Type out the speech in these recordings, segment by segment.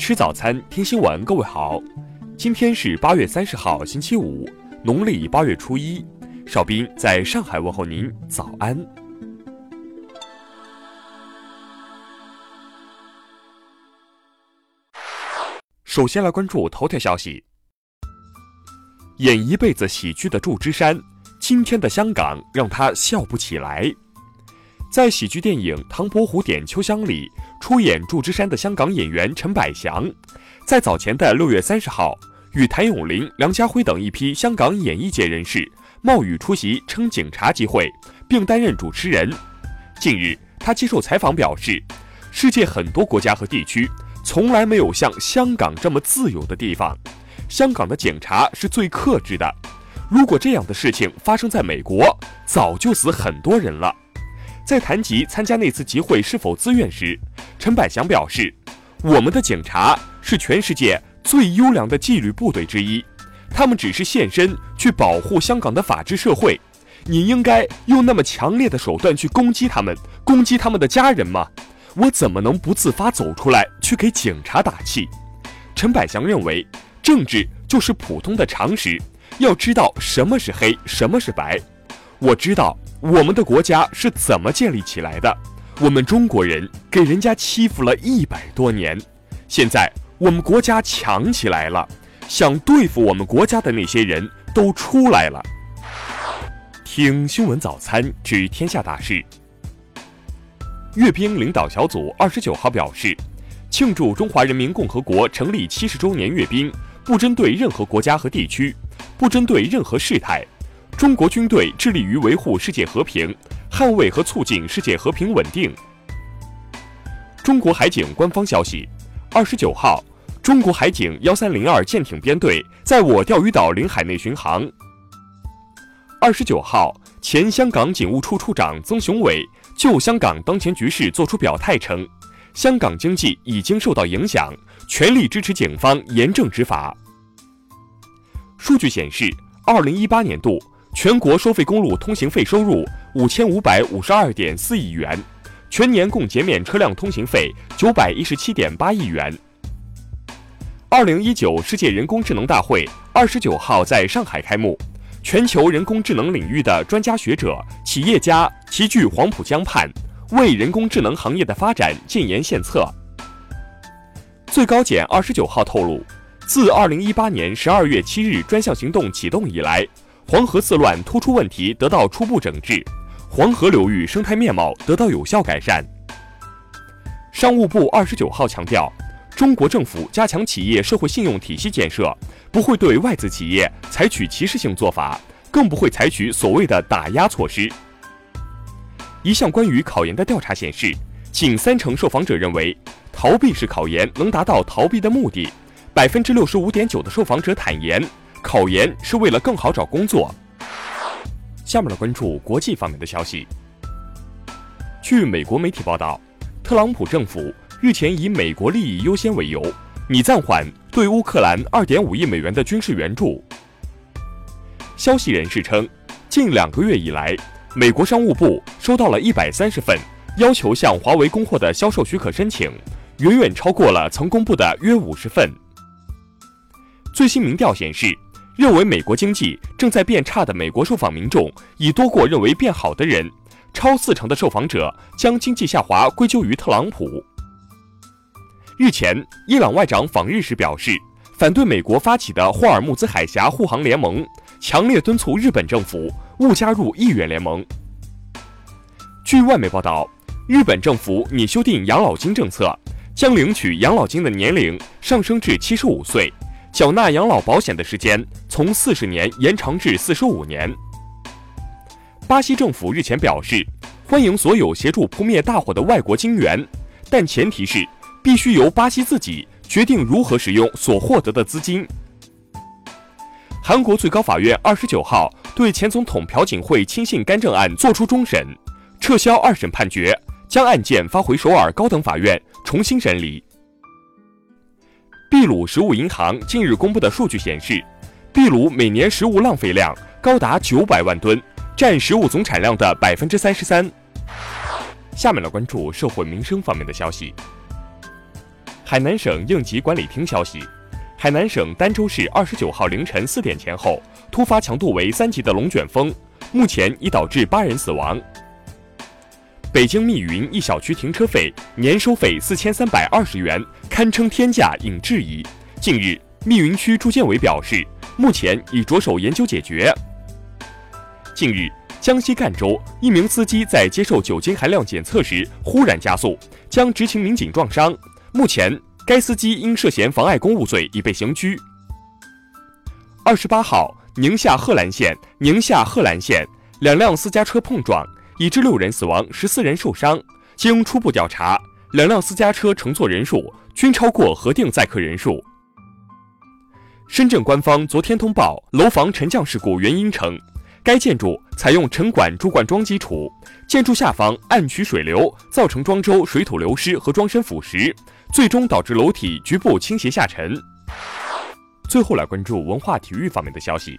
吃早餐，听新闻。各位好，今天是八月三十号，星期五，农历八月初一。邵斌在上海问候您，早安。首先来关注头条消息：演一辈子喜剧的祝枝山，今天的香港让他笑不起来。在喜剧电影《唐伯虎点秋香》里出演祝枝山的香港演员陈百祥，在早前的六月三十号，与谭咏麟、梁家辉等一批香港演艺界人士冒雨出席称警察集会，并担任主持人。近日，他接受采访表示，世界很多国家和地区从来没有像香港这么自由的地方，香港的警察是最克制的。如果这样的事情发生在美国，早就死很多人了。在谈及参加那次集会是否自愿时，陈百祥表示：“我们的警察是全世界最优良的纪律部队之一，他们只是现身去保护香港的法治社会。你应该用那么强烈的手段去攻击他们，攻击他们的家人吗？我怎么能不自发走出来去给警察打气？”陈百祥认为，政治就是普通的常识，要知道什么是黑，什么是白。我知道。我们的国家是怎么建立起来的？我们中国人给人家欺负了一百多年，现在我们国家强起来了，想对付我们国家的那些人都出来了。听新闻早餐知天下大事。阅兵领导小组二十九号表示，庆祝中华人民共和国成立七十周年阅兵，不针对任何国家和地区，不针对任何事态。中国军队致力于维护世界和平，捍卫和促进世界和平稳定。中国海警官方消息：二十九号，中国海警幺三零二舰艇编队在我钓鱼岛领海内巡航。二十九号，前香港警务处处长曾雄伟就香港当前局势作出表态称，香港经济已经受到影响，全力支持警方严正执法。数据显示，二零一八年度。全国收费公路通行费收入五千五百五十二点四亿元，全年共减免车辆通行费九百一十七点八亿元。二零一九世界人工智能大会二十九号在上海开幕，全球人工智能领域的专家学者、企业家齐聚黄浦江畔，为人工智能行业的发展建言献策。最高检二十九号透露，自二零一八年十二月七日专项行动启动以来。黄河四乱突出问题得到初步整治，黄河流域生态面貌得到有效改善。商务部二十九号强调，中国政府加强企业社会信用体系建设，不会对外资企业采取歧视性做法，更不会采取所谓的打压措施。一项关于考研的调查显示，近三成受访者认为逃避式考研能达到逃避的目的，百分之六十五点九的受访者坦言。考研是为了更好找工作。下面来关注国际方面的消息。据美国媒体报道，特朗普政府日前以美国利益优先为由，拟暂缓对乌克兰二点五亿美元的军事援助。消息人士称，近两个月以来，美国商务部收到了一百三十份要求向华为供货的销售许可申请，远远超过了曾公布的约五十份。最新民调显示。认为美国经济正在变差的美国受访民众已多过认为变好的人，超四成的受访者将经济下滑归咎于特朗普。日前，伊朗外长访日时表示，反对美国发起的霍尔木兹海峡护航联盟，强烈敦促日本政府勿加入意愿联盟。据外媒报道，日本政府拟修订养老金政策，将领取养老金的年龄上升至七十五岁。缴纳养老保险的时间从四十年延长至四十五年。巴西政府日前表示，欢迎所有协助扑灭大火的外国金援，但前提是必须由巴西自己决定如何使用所获得的资金。韩国最高法院二十九号对前总统朴槿惠亲信干政案作出终审，撤销二审判决，将案件发回首尔高等法院重新审理。秘鲁食物银行近日公布的数据显示，秘鲁每年食物浪费量高达九百万吨，占食物总产量的百分之三十三。下面来关注社会民生方面的消息。海南省应急管理厅消息，海南省儋州市二十九号凌晨四点前后，突发强度为三级的龙卷风，目前已导致八人死亡。北京密云一小区停车费年收费四千三百二十元，堪称天价，引质疑。近日，密云区住建委表示，目前已着手研究解决。近日，江西赣州一名司机在接受酒精含量检测时忽然加速，将执勤民警撞伤。目前，该司机因涉嫌妨碍公务罪已被刑拘。二十八号，宁夏贺兰县宁夏贺兰县两辆私家车碰撞。已致六人死亡，十四人受伤。经初步调查，两辆私家车乘坐人数均超过核定载客人数。深圳官方昨天通报楼房沉降事故原因称，该建筑采用沉管注灌桩基础，建筑下方暗渠水流造成桩周水土流失和桩身腐蚀，最终导致楼体局部倾斜下沉。最后来关注文化体育方面的消息。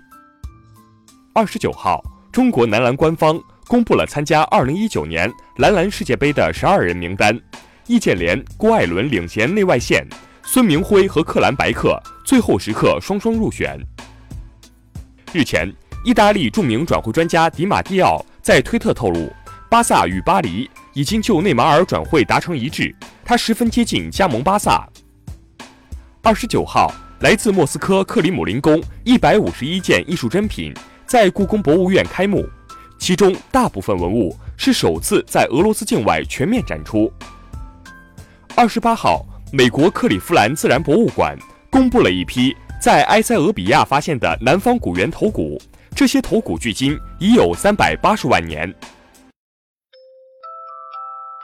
二十九号，中国男篮官方。公布了参加二零一九年男篮世界杯的十二人名单，易建联、郭艾伦领衔内外线，孙铭徽和克兰白克最后时刻双双入选。日前，意大利著名转会专家迪马蒂奥在推特透露，巴萨与巴黎已经就内马尔转会达成一致，他十分接近加盟巴萨。二十九号，来自莫斯科克里姆林宫一百五十一件艺术珍品在故宫博物院开幕。其中大部分文物是首次在俄罗斯境外全面展出。二十八号，美国克利夫兰自然博物馆公布了一批在埃塞俄比亚发现的南方古猿头骨，这些头骨距今已有三百八十万年。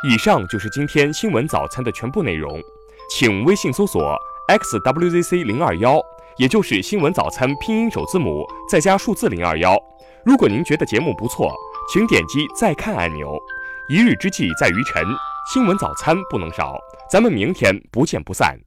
以上就是今天新闻早餐的全部内容，请微信搜索 xwzc 零二幺，也就是新闻早餐拼音首字母再加数字零二幺。如果您觉得节目不错，请点击再看按钮。一日之计在于晨，新闻早餐不能少，咱们明天不见不散。